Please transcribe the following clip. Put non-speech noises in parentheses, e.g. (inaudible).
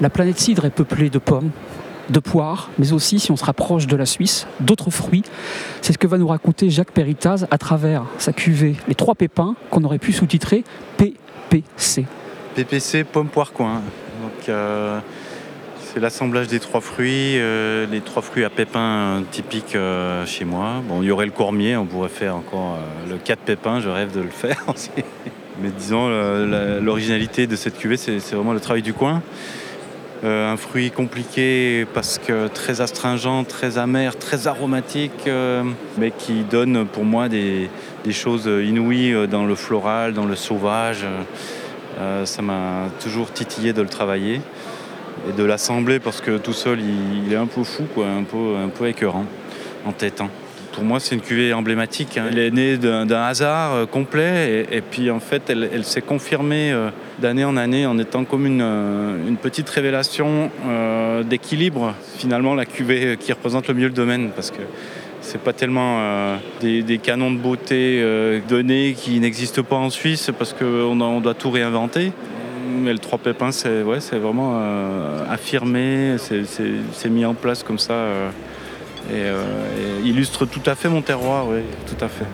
La planète cidre est peuplée de pommes, de poires, mais aussi, si on se rapproche de la Suisse, d'autres fruits. C'est ce que va nous raconter Jacques Peritas à travers sa cuvée Les Trois Pépins, qu'on aurait pu sous-titrer PPC. PPC, pomme, poire, coin. Euh, c'est l'assemblage des trois fruits, euh, les trois fruits à pépins typiques euh, chez moi. Bon, il y aurait le cormier, on pourrait faire encore le 4 pépins, je rêve de le faire. (laughs) Mais disons, l'originalité de cette cuvée, c'est vraiment le travail du coin. Euh, un fruit compliqué parce que très astringent, très amer, très aromatique, euh, mais qui donne pour moi des, choses inouïes euh, dans le floral, dans le sauvage. ça m'a toujours titillé de le travailler et de l'assembler parce que tout seul il, est un peu fou, un, peu, un peu écœurant, entêtant pour moi, c'est une cuvée emblématique. Hein. Elle est née d'un hasard euh, complet et, puis en fait, elle, s'est confirmée euh, d'année en année en étant comme une, euh, petite révélation d'équilibre. Finalement, la cuvée qui représente le mieux le domaine parce que c'est pas tellement des, canons de beauté donnés qui n'existent pas en Suisse parce qu'on on doit tout réinventer. Mais le trois pépins, c'est ouais, vraiment affirmé, c'est mis en place comme ça. Euh, et, illustre tout à fait mon terroir, oui, tout à fait.